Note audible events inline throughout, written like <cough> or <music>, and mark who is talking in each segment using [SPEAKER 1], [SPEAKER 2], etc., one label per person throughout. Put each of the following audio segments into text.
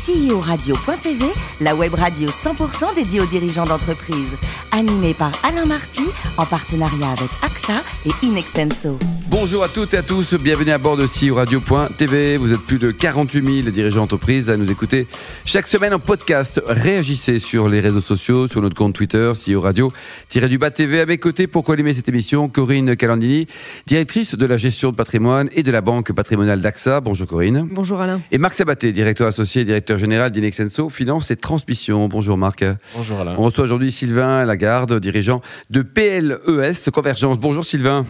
[SPEAKER 1] CEO-radio.tv, la web radio 100% dédiée aux dirigeants d'entreprise. Animée par Alain Marty, en partenariat avec AXA et Inextenso.
[SPEAKER 2] Bonjour à toutes et à tous, bienvenue à bord de CEO Radio.tv. Vous êtes plus de 48 000 dirigeants d'entreprise à nous écouter chaque semaine en podcast. Réagissez sur les réseaux sociaux, sur notre compte Twitter, CEO Radio-du-Bas TV. À mes côtés, pour co-animer cette émission, Corinne Calandini, directrice de la gestion de patrimoine et de la banque patrimoniale d'AXA. Bonjour Corinne.
[SPEAKER 3] Bonjour Alain.
[SPEAKER 2] Et Marc Sabaté, directeur associé et directeur général d'Inexenso, Finance et Transmission. Bonjour Marc.
[SPEAKER 4] Bonjour Alain.
[SPEAKER 2] On reçoit aujourd'hui Sylvain Lagarde, dirigeant de PLES Convergence. Bonjour Sylvain.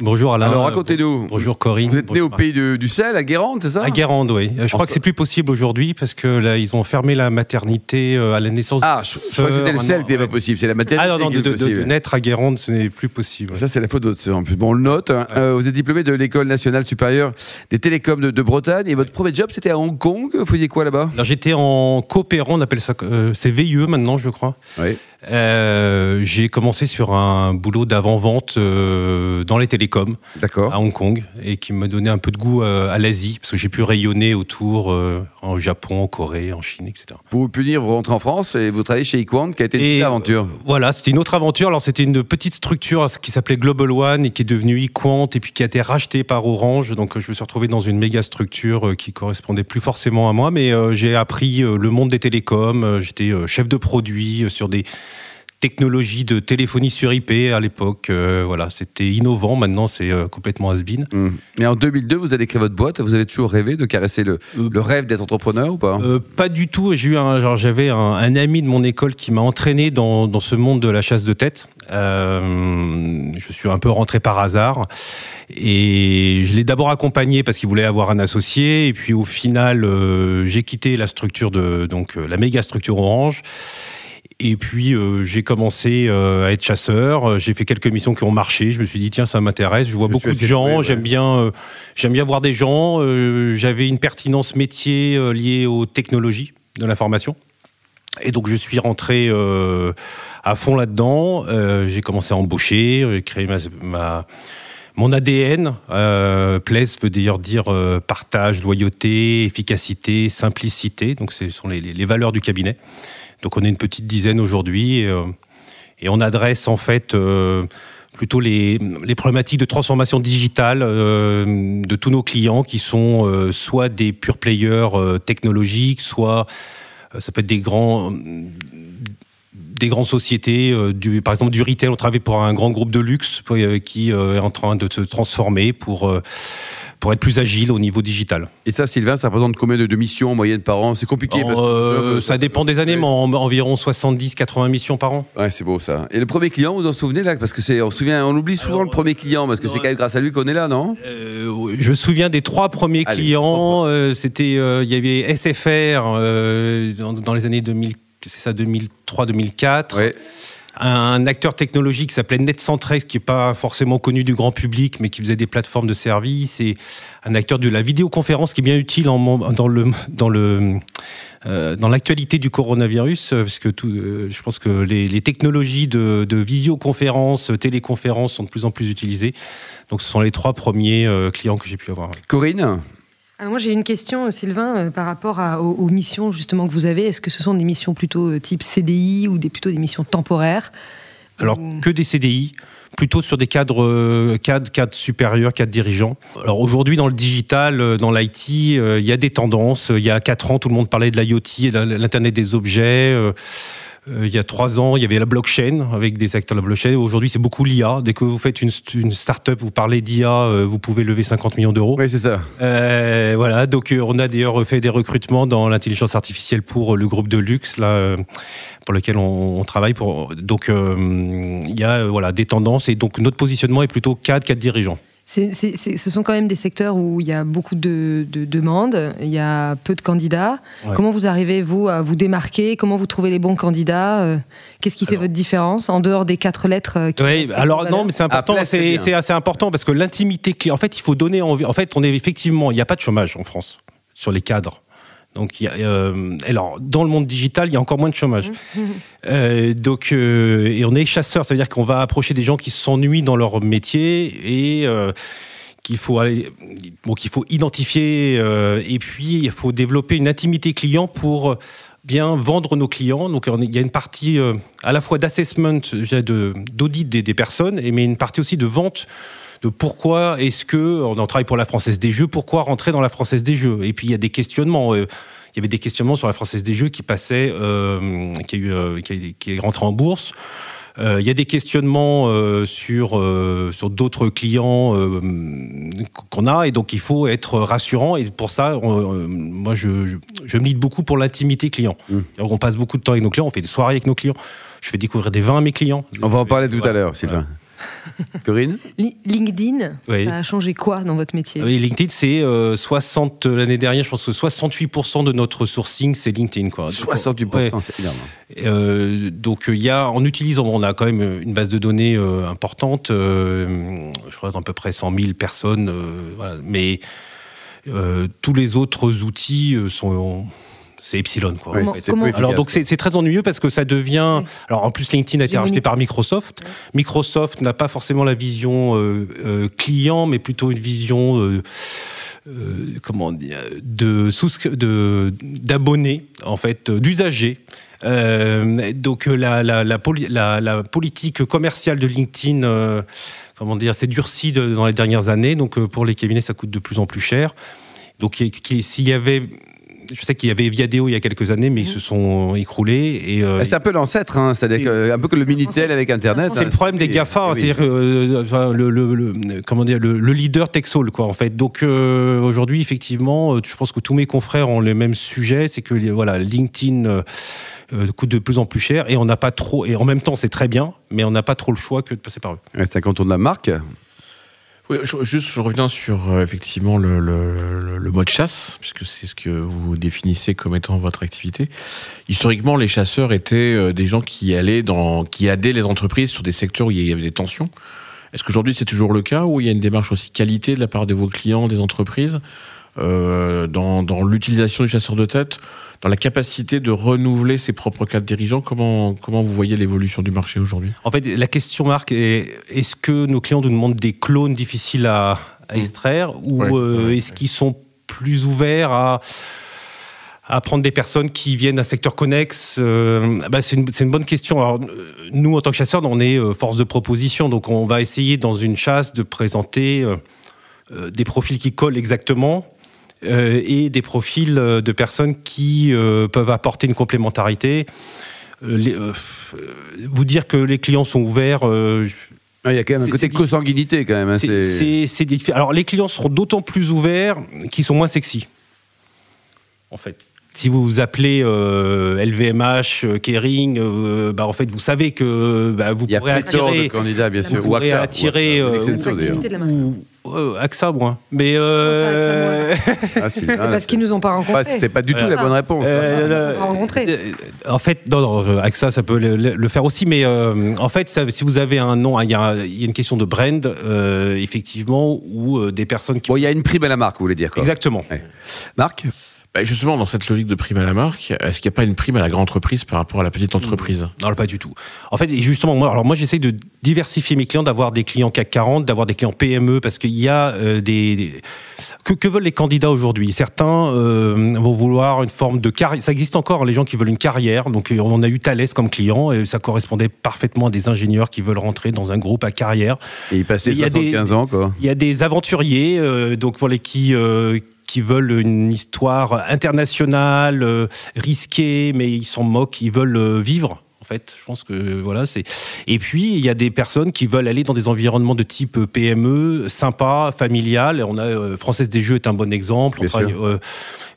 [SPEAKER 4] Bonjour Alain.
[SPEAKER 2] Alors racontez-nous.
[SPEAKER 4] Bonjour Corinne.
[SPEAKER 2] Vous êtes né au pays de- du sel, à Guérande, c'est ça?
[SPEAKER 4] À Guérande, oui. Je crois que c'est plus possible aujourd'hui parce que là, ils ont fermé la maternité euh, à la naissance.
[SPEAKER 2] Ah,
[SPEAKER 4] de
[SPEAKER 2] je, crois que c'était le sel qui n'était pas possible, c'est la maternité
[SPEAKER 4] Ah non, non,
[SPEAKER 2] qui
[SPEAKER 4] de, naître à Guérande, ce n'est plus possible.
[SPEAKER 2] Ça, c'est la faute de votre sœur. En plus, bon, on le note. hein. Euh, vous êtes diplômé de l'École nationale supérieure des télécoms de, de Bretagne et votre premier job, c'était à Hong Kong. Vous faisiez quoi là-bas?
[SPEAKER 4] Alors j'étais en coopérant, on appelle ça, euh, c'est VIE maintenant, je crois.
[SPEAKER 2] Oui.
[SPEAKER 4] Euh, j'ai commencé sur un boulot d'avant-vente euh, dans les télécoms
[SPEAKER 2] D'accord.
[SPEAKER 4] à Hong Kong et qui m'a donné un peu de goût euh, à l'Asie parce que j'ai pu rayonner autour en Japon, en Corée, en Chine, etc.
[SPEAKER 2] Pour vous punir, vous rentrez en France et vous travaillez chez Equant, qui a été une
[SPEAKER 4] Et,
[SPEAKER 2] aventure.
[SPEAKER 4] Voilà, c'était une autre aventure. Alors, c'était une petite structure qui s'appelait Global One et qui est devenue eQuant et puis qui a été rachetée par Orange. Donc, je me suis retrouvé dans une méga structure qui correspondait plus forcément à moi, mais j'ai appris le monde des télécoms. J'étais chef de produit sur des technologies de téléphonie sur IP à l'époque. Euh, voilà, c'était innovant. Maintenant, c'est euh, complètement has-been.
[SPEAKER 2] Hum. Et en 2002, vous avez créé votre boîte. Vous avez toujours rêvé de caresser le,
[SPEAKER 4] Euh,
[SPEAKER 2] le rêve d'être entrepreneur ou pas?
[SPEAKER 4] pas du tout. J'ai eu un, j'avais un, un ami de mon école qui m'a entraîné dans, dans ce monde de la chasse de tête. Je suis un peu rentré par hasard et je l'ai d'abord accompagné parce qu'il voulait avoir un associé et puis au final j'ai quitté la structure de donc la méga structure Orange. Et puis euh, j'ai commencé euh, à être chasseur. Euh, J'ai fait quelques missions qui ont marché. Je me suis dit tiens ça m'intéresse. Je vois
[SPEAKER 2] Je
[SPEAKER 4] beaucoup de gens.
[SPEAKER 2] ouais.
[SPEAKER 4] J'aime bien euh, j'aime bien voir des gens. J'avais une pertinence métier liée aux technologies de l'information. Et donc je suis rentré à fond là-dedans. J'ai commencé à embaucher, euh, créer ma, ma- mon ADN. Euh, Place veut d'ailleurs dire euh, partage, loyauté, efficacité, simplicité. Donc ce sont les valeurs du cabinet. Donc on est une petite dizaine aujourd'hui et, euh, on adresse en fait euh, plutôt les, problématiques de transformation digitale euh, de tous nos clients qui sont soit des pure players technologiques, soit ça peut être des grands des grandes sociétés, du, par exemple du retail, on travaille pour un grand groupe de luxe qui est en train de se transformer pour, pour être plus agile au niveau digital.
[SPEAKER 2] Et ça, Sylvain, ça représente combien de, de missions en moyenne par an? C'est compliqué. parce que
[SPEAKER 4] Euh, ça dépend des années, mais en- environ 70-80 missions par an.
[SPEAKER 2] Ouais, c'est beau ça. Et le premier client, vous vous en souvenez là? Parce que c'est, on se souvient, on oublie souvent
[SPEAKER 4] Alors,
[SPEAKER 2] le premier client parce que
[SPEAKER 4] non,
[SPEAKER 2] c'est quand même grâce à lui qu'on est là, non?
[SPEAKER 4] Euh, je me souviens des trois premiers
[SPEAKER 2] Allez,
[SPEAKER 4] clients. euh, C'était, euh, il y avait SFR euh, dans, dans les années 2000, c'est ça, 2003-2004.
[SPEAKER 2] Ouais.
[SPEAKER 4] Un acteur technologique qui s'appelait NetCentrex, qui n'est pas forcément connu du grand public, mais qui faisait des plateformes de services. Et un acteur de la vidéoconférence qui est bien utile dans le dans le euh, dans l'actualité du coronavirus, euh, parce que euh, je pense que les, technologies de, visioconférence, téléconférence sont de plus en plus utilisées. Donc, ce sont les trois premiers clients que j'ai pu avoir.
[SPEAKER 2] Corinne?
[SPEAKER 3] Alors moi j'ai une question, euh, Sylvain, euh, par rapport à- aux, aux missions justement que vous avez. Est-ce que ce sont des missions plutôt euh, type CDI ou des, plutôt des missions temporaires
[SPEAKER 4] Alors
[SPEAKER 3] Ou-
[SPEAKER 4] que des CDI, plutôt sur des cadres, cadres, cadres supérieurs, cadres dirigeants. Alors aujourd'hui dans le digital, dans l'IT, il y a des tendances. Il y a quatre ans, tout le monde parlait de l'IoT, et de l'internet des objets. Euh, il y a trois ans, il y avait la blockchain avec des acteurs de la blockchain. Aujourd'hui, c'est beaucoup l'IA. Dès que vous faites une, une start-up, vous parlez d'IA, euh, vous pouvez lever 50 millions d'euros.
[SPEAKER 2] Oui, c'est ça.
[SPEAKER 4] Euh, voilà, donc on a d'ailleurs fait des recrutements dans l'intelligence artificielle pour le groupe de luxe, là, pour lequel on, on travaille. Pour, donc euh, il y a voilà, des tendances et donc notre positionnement est plutôt cadre, cadre dirigeant.
[SPEAKER 3] C'est- c'est- c'est- ce sont quand même des secteurs où il y a beaucoup de, de demandes, il y a peu de candidats.
[SPEAKER 4] Ouais.
[SPEAKER 3] Comment vous arrivez, vous, à vous démarquer? Comment vous trouvez les bons candidats? Euh, Qu'est-ce qui fait votre différence en dehors des quatre lettres euh, qui
[SPEAKER 4] Oui,
[SPEAKER 3] restent
[SPEAKER 4] alors non, mais c'est important,
[SPEAKER 2] Place, c'est
[SPEAKER 4] c'est
[SPEAKER 2] bien.
[SPEAKER 4] c'est assez important parce que l'intimité en fait, il faut donner envie. En fait, on est effectivement, il n'y a pas de chômage en France sur les cadres. Donc, il y a, euh, alors, dans le monde digital, il y a encore moins de chômage. <laughs> Euh, donc, euh, et on est chasseur, ça veut dire qu'on va approcher des gens qui s'ennuient dans leur métier et qu'il faut aller, bon, qu'il faut identifier et puis il faut développer une intimité client pour bien vendre nos clients. Donc il y a une partie euh, à la fois d'assessment, de, d'audit des, des, personnes, mais une partie aussi de vente de pourquoi est-ce que on en travaille pour la Française des Jeux, pourquoi rentrer dans la Française des Jeux? Et puis il y a des questionnements. Euh, il y avait des questionnements sur la Française des Jeux qui passaient, euh, qui, a eu, euh, qui, qui, est rentré en bourse. Euh, il y a des questionnements euh, sur, euh, sur d'autres clients qu'on a et donc il faut être rassurant et pour ça, moi je, je, je milite beaucoup pour l'intimité client. Mmh. On passe beaucoup de temps avec nos clients, on fait des soirées avec nos clients, je fais découvrir des vins à mes clients.
[SPEAKER 2] On va en parler tout à l'heure, Sylvain. <laughs> Corinne
[SPEAKER 3] LinkedIn, oui. ça a changé quoi dans votre métier?
[SPEAKER 4] Oui, LinkedIn, c'est euh, 60, l'année dernière, je pense que 68% de notre sourcing, c'est LinkedIn. Quoi.
[SPEAKER 2] 68%, ouais. c'est énorme.
[SPEAKER 4] Euh, donc, il y a, en utilisant, on a quand même une base de données euh, importante, euh, je crois à peu près 100 000 personnes, euh, voilà, mais tous les autres outils sont c'est Epsilon. Quoi.
[SPEAKER 3] Comment, comment
[SPEAKER 4] alors donc c'est très ennuyeux parce que ça devient. Oui. Alors en plus LinkedIn a été racheté par Microsoft. Oui. Microsoft n'a pas forcément la vision euh, euh, client, mais plutôt une vision. Euh, euh, comment dire, de d'abonnés en fait d'usagers euh, donc la, la, la, poli la, la, politique commerciale de LinkedIn euh, comment dire s'est durcie de, dans les dernières années donc pour les cabinets ça coûte de plus en plus cher donc s'il y avait je sais qu'il y avait Viadeo il y a quelques années, mais ils se sont écroulés. Et,
[SPEAKER 2] euh, c'est un peu l'ancêtre, hein, c'est-à-dire un peu que le Minitel avec Internet.
[SPEAKER 4] C'est hein, le problème des GAFA, oui. c'est-à-dire euh, le, le, le, comment dire, le, le leader Texol, quoi, en fait. Donc euh, aujourd'hui, effectivement, je pense que tous mes confrères ont les mêmes sujets, c'est que voilà, LinkedIn. Coûte de plus en plus cher et on n'a pas trop et en même temps c'est très bien mais on n'a pas trop le choix que de passer par eux.
[SPEAKER 2] C'est un canton de la marque
[SPEAKER 5] oui, je, juste, je reviens sur euh, effectivement le, le, le, mode chasse, puisque c'est ce que vous définissez comme étant votre activité. Historiquement, les chasseurs étaient euh, des gens qui allaient dans, qui aidaient les entreprises sur des secteurs où il y avait des tensions. Est-ce qu'aujourd'hui c'est toujours le cas où il y a une démarche aussi qualité de la part de vos clients, des entreprises, euh, dans, dans l'utilisation du chasseur de tête, dans la capacité de renouveler ses propres cadres dirigeants. Comment, comment vous voyez l'évolution du marché aujourd'hui?
[SPEAKER 4] En fait, la question, Marc, est est-ce que nos clients nous demandent des clones difficiles à, à extraire mmh. ou ouais, euh, est-ce qu'ils sont plus ouverts à à prendre des personnes qui viennent d'un secteur connexe? Euh, bah c'est une, une, bonne question. Alors, nous, en tant que chasseurs, on est force de proposition, donc on va essayer dans une chasse de présenter euh, des profils qui collent exactement et des profils euh, de personnes qui euh, peuvent apporter une complémentarité. Les, euh, vous dire que les clients sont ouverts.
[SPEAKER 2] il y a quand même un côté consanguinité quand même. Hein,
[SPEAKER 4] c'est difficile. Alors les clients seront d'autant plus ouverts qu'ils sont moins sexy. En fait si vous vous appelez euh, LVMH, euh, Kering, euh, bah, en fait, vous savez que bah, vous pourrez attirer.
[SPEAKER 2] De candidats, bien sûr.
[SPEAKER 4] Vous pourrez attirer. AXA, moi. Mais. Euh...
[SPEAKER 3] Ah, <laughs> c'est parce qu'ils nous ont pas rencontrés.
[SPEAKER 2] C'était pas du tout la bonne réponse.
[SPEAKER 3] Euh, hein. rencontrés.
[SPEAKER 4] En fait, non, non, AXA, ça peut le, le faire aussi, mais euh, en fait, ça, si vous avez un nom, il y, a, il y a une question de brand, euh, effectivement, ou des personnes qui.
[SPEAKER 2] Bon, il y a une prime à la marque, vous voulez dire quoi.
[SPEAKER 4] Exactement.
[SPEAKER 2] Ouais. Marc
[SPEAKER 5] bah, justement, dans cette logique de prime à la marque, est-ce qu'il n'y a pas une prime à la grande entreprise par rapport à la petite entreprise?
[SPEAKER 4] Non, pas du tout. En fait, justement, moi, alors moi, j'essaie de diversifier mes clients, d'avoir des clients CAC 40, d'avoir des clients PME, parce qu'il y a euh, des, des... Que, que, veulent les candidats aujourd'hui? Certains euh, vont vouloir une forme de carrière. Ça existe encore, les gens qui veulent une carrière. Donc, on en a eu Thales comme client, et ça correspondait parfaitement à des ingénieurs qui veulent rentrer dans un groupe à carrière.
[SPEAKER 2] Et ils passaient 75 ans, quoi.
[SPEAKER 4] Il y a des aventuriers, euh, donc pour les qui euh, qui veulent une histoire internationale, euh, risquée, mais ils s'en moquent, ils veulent euh, vivre. En fait, je pense que voilà, c'est. Et puis il y a des personnes qui veulent aller dans des environnements de type PME, sympa, familial. On a euh, Française des Jeux est un bon exemple.
[SPEAKER 2] Bien
[SPEAKER 4] euh,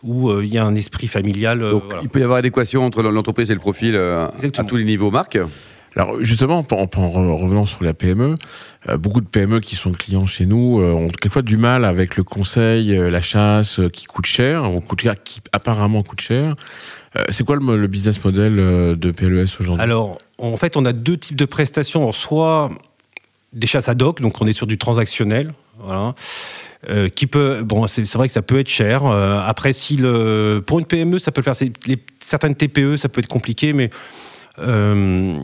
[SPEAKER 4] où il y a un esprit familial.
[SPEAKER 2] Donc, voilà. Il peut y avoir adéquation entre l'entreprise et le profil à tous les niveaux, Marc.
[SPEAKER 5] Alors justement, en, en, revenant sur la PME, euh, beaucoup de PME qui sont clients chez nous euh, ont quelquefois du mal avec le conseil, euh, la chasse qui coûte cher, qui apparemment coûte cher. C'est quoi le, business model de PLES aujourd'hui?
[SPEAKER 4] Alors, en fait, on a deux types de prestations. Soit des chasses ad hoc, donc on est sur du transactionnel, qui peut, bon, c'est vrai que ça peut être cher. Après, si le, pour une PME, ça peut le faire. Certaines TPE, ça peut être compliqué, mais Euh,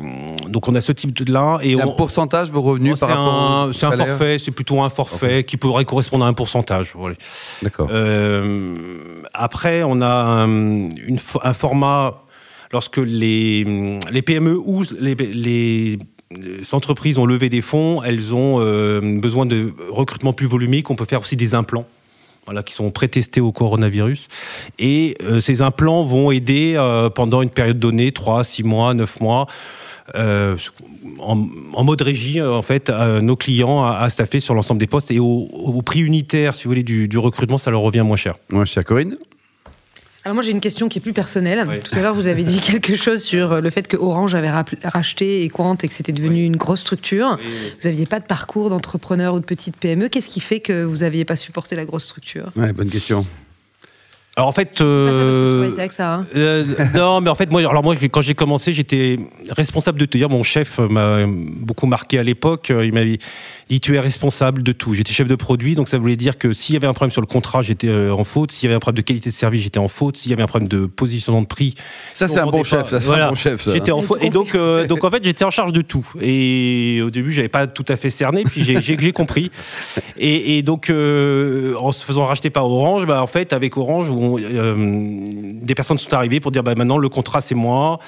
[SPEAKER 4] donc on a ce type de là et
[SPEAKER 2] un
[SPEAKER 4] on-
[SPEAKER 2] pourcentage de vos revenus par rapport
[SPEAKER 4] c'est un forfait, c'est plutôt un forfait qui pourrait correspondre à un pourcentage. voilà.
[SPEAKER 2] D'accord.
[SPEAKER 4] Euh, après, on a un, une fo- un format lorsque les, les PME ou les, les entreprises ont levé des fonds, elles ont euh, besoin de recrutement plus volumique. On peut faire aussi des implants. Voilà, qui sont pré-testés au coronavirus. Et euh, ces implants vont aider euh, pendant une période donnée, 3, 6 mois, 9 mois, euh, en, mode régie, en fait, nos clients à, staffer sur l'ensemble des postes. Et au, prix unitaire, si vous voulez, du, du recrutement, ça leur revient moins cher.
[SPEAKER 2] Moi, chère Corinne?
[SPEAKER 3] Alors moi j'ai une question qui est plus personnelle.
[SPEAKER 4] Oui.
[SPEAKER 3] Tout à l'heure vous avez dit <laughs> quelque chose sur euh, le fait que Orange avait racheté Equant et que c'était devenu une grosse structure. Vous n'aviez pas de parcours d'entrepreneur ou de petite PME. Qu'est-ce qui fait que vous n'aviez pas supporté la grosse structure?
[SPEAKER 2] Ouais, bonne question.
[SPEAKER 4] Alors en fait,
[SPEAKER 3] ça,
[SPEAKER 4] euh,
[SPEAKER 3] ça. hein.
[SPEAKER 4] Euh, non, mais en fait, moi, alors moi, quand j'ai commencé, j'étais responsable de te dire. Mon chef m'a beaucoup marqué à l'époque. Il m'avait dit tu es responsable de tout. J'étais chef de produit, donc ça voulait dire que s'il y avait un problème sur le contrat, j'étais euh, en faute. S'il y avait un problème de qualité de service, j'étais en faute. S'il y avait un problème de positionnement de prix,
[SPEAKER 2] Ça,
[SPEAKER 4] si
[SPEAKER 2] c'est un bon chef. Ça, c'est
[SPEAKER 4] voilà.
[SPEAKER 2] un bon chef. ça.
[SPEAKER 4] J'étais en faute.
[SPEAKER 3] tout
[SPEAKER 4] Et donc, euh, donc en fait, j'étais en charge de tout. Et au début, j'avais pas tout à fait cerné. Puis j'ai- j'ai j'ai compris. Et, et donc, euh, en se faisant racheter par Orange, bah, en fait, avec Orange, on- euh, des personnes sont arrivées pour dire bah, maintenant le contrat c'est moi.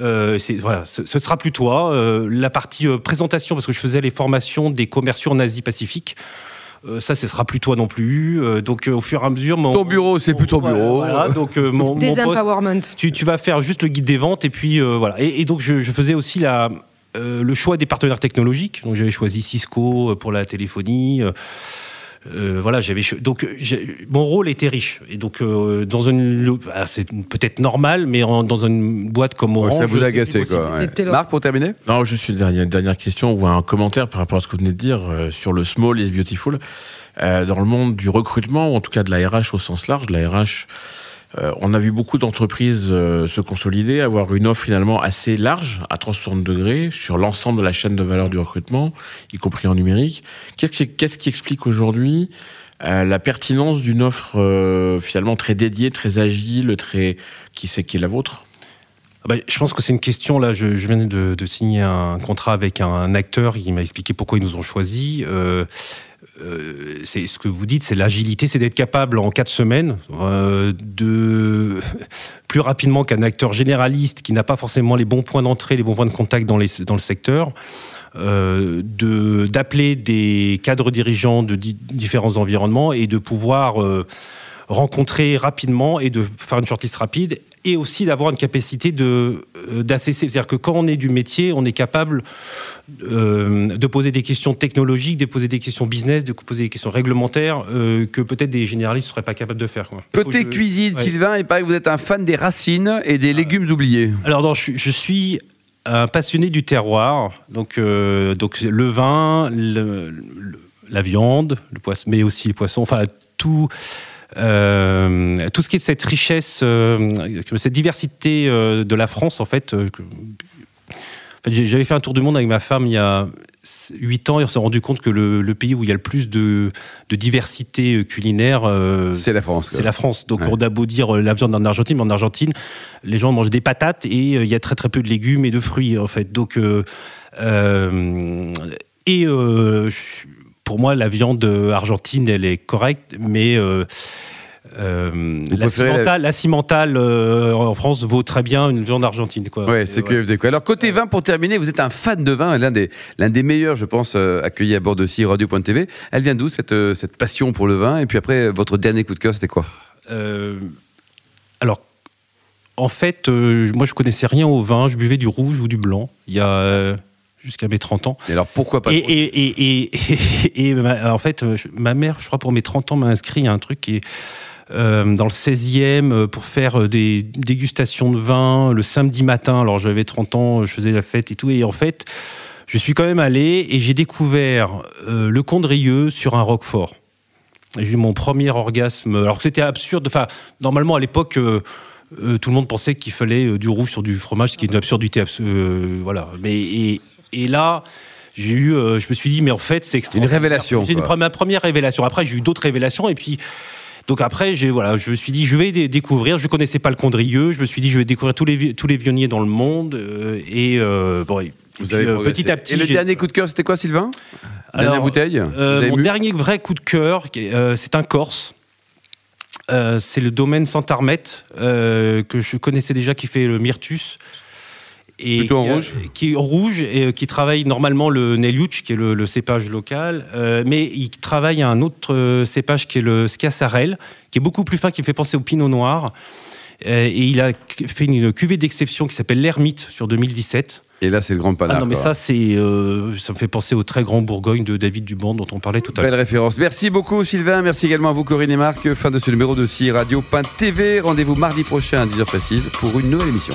[SPEAKER 4] Euh, c'est- voilà, ce, ce sera plus toi. Euh, la partie euh, présentation, parce que je faisais les formations des commerciaux en Asie-Pacifique. ça, ce sera plus toi non plus. Donc, au fur et à mesure, mon,
[SPEAKER 2] Ton bureau, c'est plus ton bureau.
[SPEAKER 4] Voilà, donc mon, <laughs> mon poste,
[SPEAKER 3] Désempowerment.
[SPEAKER 4] tu, tu vas faire juste le guide des ventes et puis euh, voilà. Et, et donc je, je faisais aussi la, euh, le choix des partenaires technologiques. Donc j'avais choisi Cisco pour la téléphonie. euh, euh, voilà, j'avais donc euh, mon rôle était riche et donc euh, dans une ah, c'est peut-être normal, mais en- dans une boîte comme
[SPEAKER 2] Ouais,
[SPEAKER 4] Orange,
[SPEAKER 2] ça vous a agacé, quoi. ouais. Marc, pour terminer?
[SPEAKER 5] Non, juste une dernière, dernière question ou un commentaire par rapport à ce que vous venez de dire euh, sur le small is beautiful. Euh, dans le monde du recrutement, ou en tout cas de la RH au sens large, de la RH, euh, on a vu beaucoup d'entreprises euh, se consolider, avoir une offre finalement assez large, à 360 degrés, sur l'ensemble de la chaîne de valeur du recrutement, y compris en numérique. Qu'est-ce qui, explique aujourd'hui euh, la pertinence d'une offre finalement très dédiée, très agile, très qui c'est qui est la vôtre?
[SPEAKER 4] Ah bah, je pense que c'est une question. Là, je, viens de, signer un contrat avec un acteur. Il m'a expliqué pourquoi ils nous ont choisis. Euh, c'est ce que vous dites, c'est l'agilité, c'est d'être capable en quatre semaines euh, de <laughs> plus rapidement qu'un acteur généraliste qui n'a pas forcément les bons points d'entrée, les bons points de contact dans, le secteur. euh, d'appeler des cadres dirigeants de di- différents environnements et de pouvoir rencontrer rapidement et de faire une shortlist rapide et aussi d'avoir une capacité de euh, d'assesser. C'est-à-dire que quand on est du métier, on est capable euh, de poser des questions technologiques, de poser des questions business, de poser des questions réglementaires euh, que peut-être des généralistes ne seraient pas capables de faire. quoi.
[SPEAKER 2] Côté cuisine,
[SPEAKER 4] Ouais.
[SPEAKER 2] Sylvain, il paraît que vous êtes un fan des racines et des légumes oubliés.
[SPEAKER 4] Alors, non, je, je suis un passionné du terroir, donc, donc le vin, le- le- la viande, le poisson, mais aussi les poissons, enfin tout. Euh, tout ce qui est cette richesse, euh, cette diversité euh, de la France, en fait. en J'avais fait un tour du monde avec ma femme il y a 8 ans et on s'est rendu compte que le, le pays où il y a le plus de, de diversité culinaire, euh,
[SPEAKER 2] C'est la France.
[SPEAKER 4] C'est la France. Donc
[SPEAKER 2] Ouais.
[SPEAKER 4] on a beau dire la viande en Argentine, mais en Argentine, les gens mangent des patates et euh, il y a très très peu de légumes et de fruits en fait. Donc euh, et pour moi la viande euh, argentine elle est correcte, mais euh, euh, la cimentale, la cimentale, euh, en France vaut très bien une viande argentine quoi.
[SPEAKER 2] Ouais, c'est QFD. Quoi. Alors, côté vin, pour terminer, vous êtes un fan de vin, l'un des, l'un des meilleurs, je pense, accueillis à bord de CI Radio.tv. Elle vient d'où, cette, cette passion pour le vin? Et puis après, votre dernier coup de cœur, c'était quoi?
[SPEAKER 4] Alors, en fait, moi, je connaissais rien au vin. Je buvais du rouge ou du blanc il y a jusqu'à mes 30 ans.
[SPEAKER 2] Et alors, pourquoi pas
[SPEAKER 4] Et,
[SPEAKER 2] de-
[SPEAKER 4] et, et, et, <laughs> et ma- en fait, euh, ma mère, je crois, pour mes 30 ans, m'a inscrit à un truc qui est euh, dans le 16e euh, pour faire des dégustations de vin le samedi matin. Alors, j'avais 30 ans, je faisais la fête et tout. Et en fait, je suis quand même allé et j'ai découvert euh, le Condrieux sur un Roquefort. J'ai eu mon premier orgasme. Alors que c'était absurde. Enfin, normalement, à l'époque, euh, tout le monde pensait qu'il fallait du rouge sur du fromage, ce qui est une absurdité. abs- voilà. Mais, et, et là, j'ai eu, euh, je me suis dit, mais en fait, c'est extraordinaire.
[SPEAKER 2] révélation,
[SPEAKER 4] J'ai une
[SPEAKER 2] quoi.
[SPEAKER 4] pre- ma première révélation. Après, j'ai eu d'autres révélations. Et puis, Donc après, j'ai voilà, je me suis dit, je vais dé- découvrir. Je connaissais pas le Condrieu. Je me suis dit, je vais découvrir tous les tous les vionniers dans le monde. euh, et euh, bon, et
[SPEAKER 2] Vous
[SPEAKER 4] puis,
[SPEAKER 2] avez
[SPEAKER 4] euh,
[SPEAKER 2] progressé.
[SPEAKER 4] petit à petit.
[SPEAKER 2] Et le dernier coup de cœur, c'était quoi, Sylvain? Dernière
[SPEAKER 4] Alors,
[SPEAKER 2] bouteille?
[SPEAKER 4] euh,
[SPEAKER 2] Vous avez
[SPEAKER 4] Mon dernier vrai coup de cœur, euh, c'est un Corse. Euh, c'est le domaine Santarmet euh, que je connaissais déjà, qui fait le Myrtus. Et
[SPEAKER 2] Plutôt en
[SPEAKER 4] qui
[SPEAKER 2] rouge?
[SPEAKER 4] Qui est en rouge et euh, qui travaille normalement le Neliuc, qui est le, le cépage local, euh, mais il travaille un autre euh, cépage qui est le Schiassarel, qui est beaucoup plus fin, qui me fait penser au Pinot Noir. Euh, et il a fait une cuvée d'exception qui s'appelle l'Ermite sur 2017.
[SPEAKER 2] Et là, c'est le grand panard.
[SPEAKER 4] Ah non, mais
[SPEAKER 2] quoi.
[SPEAKER 4] ça, c'est, euh, ça me fait penser au très grand Bourgogne de David Duban dont on parlait tout à l'heure.
[SPEAKER 2] Belle référence. Merci beaucoup Sylvain, merci également à vous Corinne et Marc. Fin de ce numéro de CI Radio.tv. Rendez-vous mardi prochain à 10h précise pour une nouvelle émission.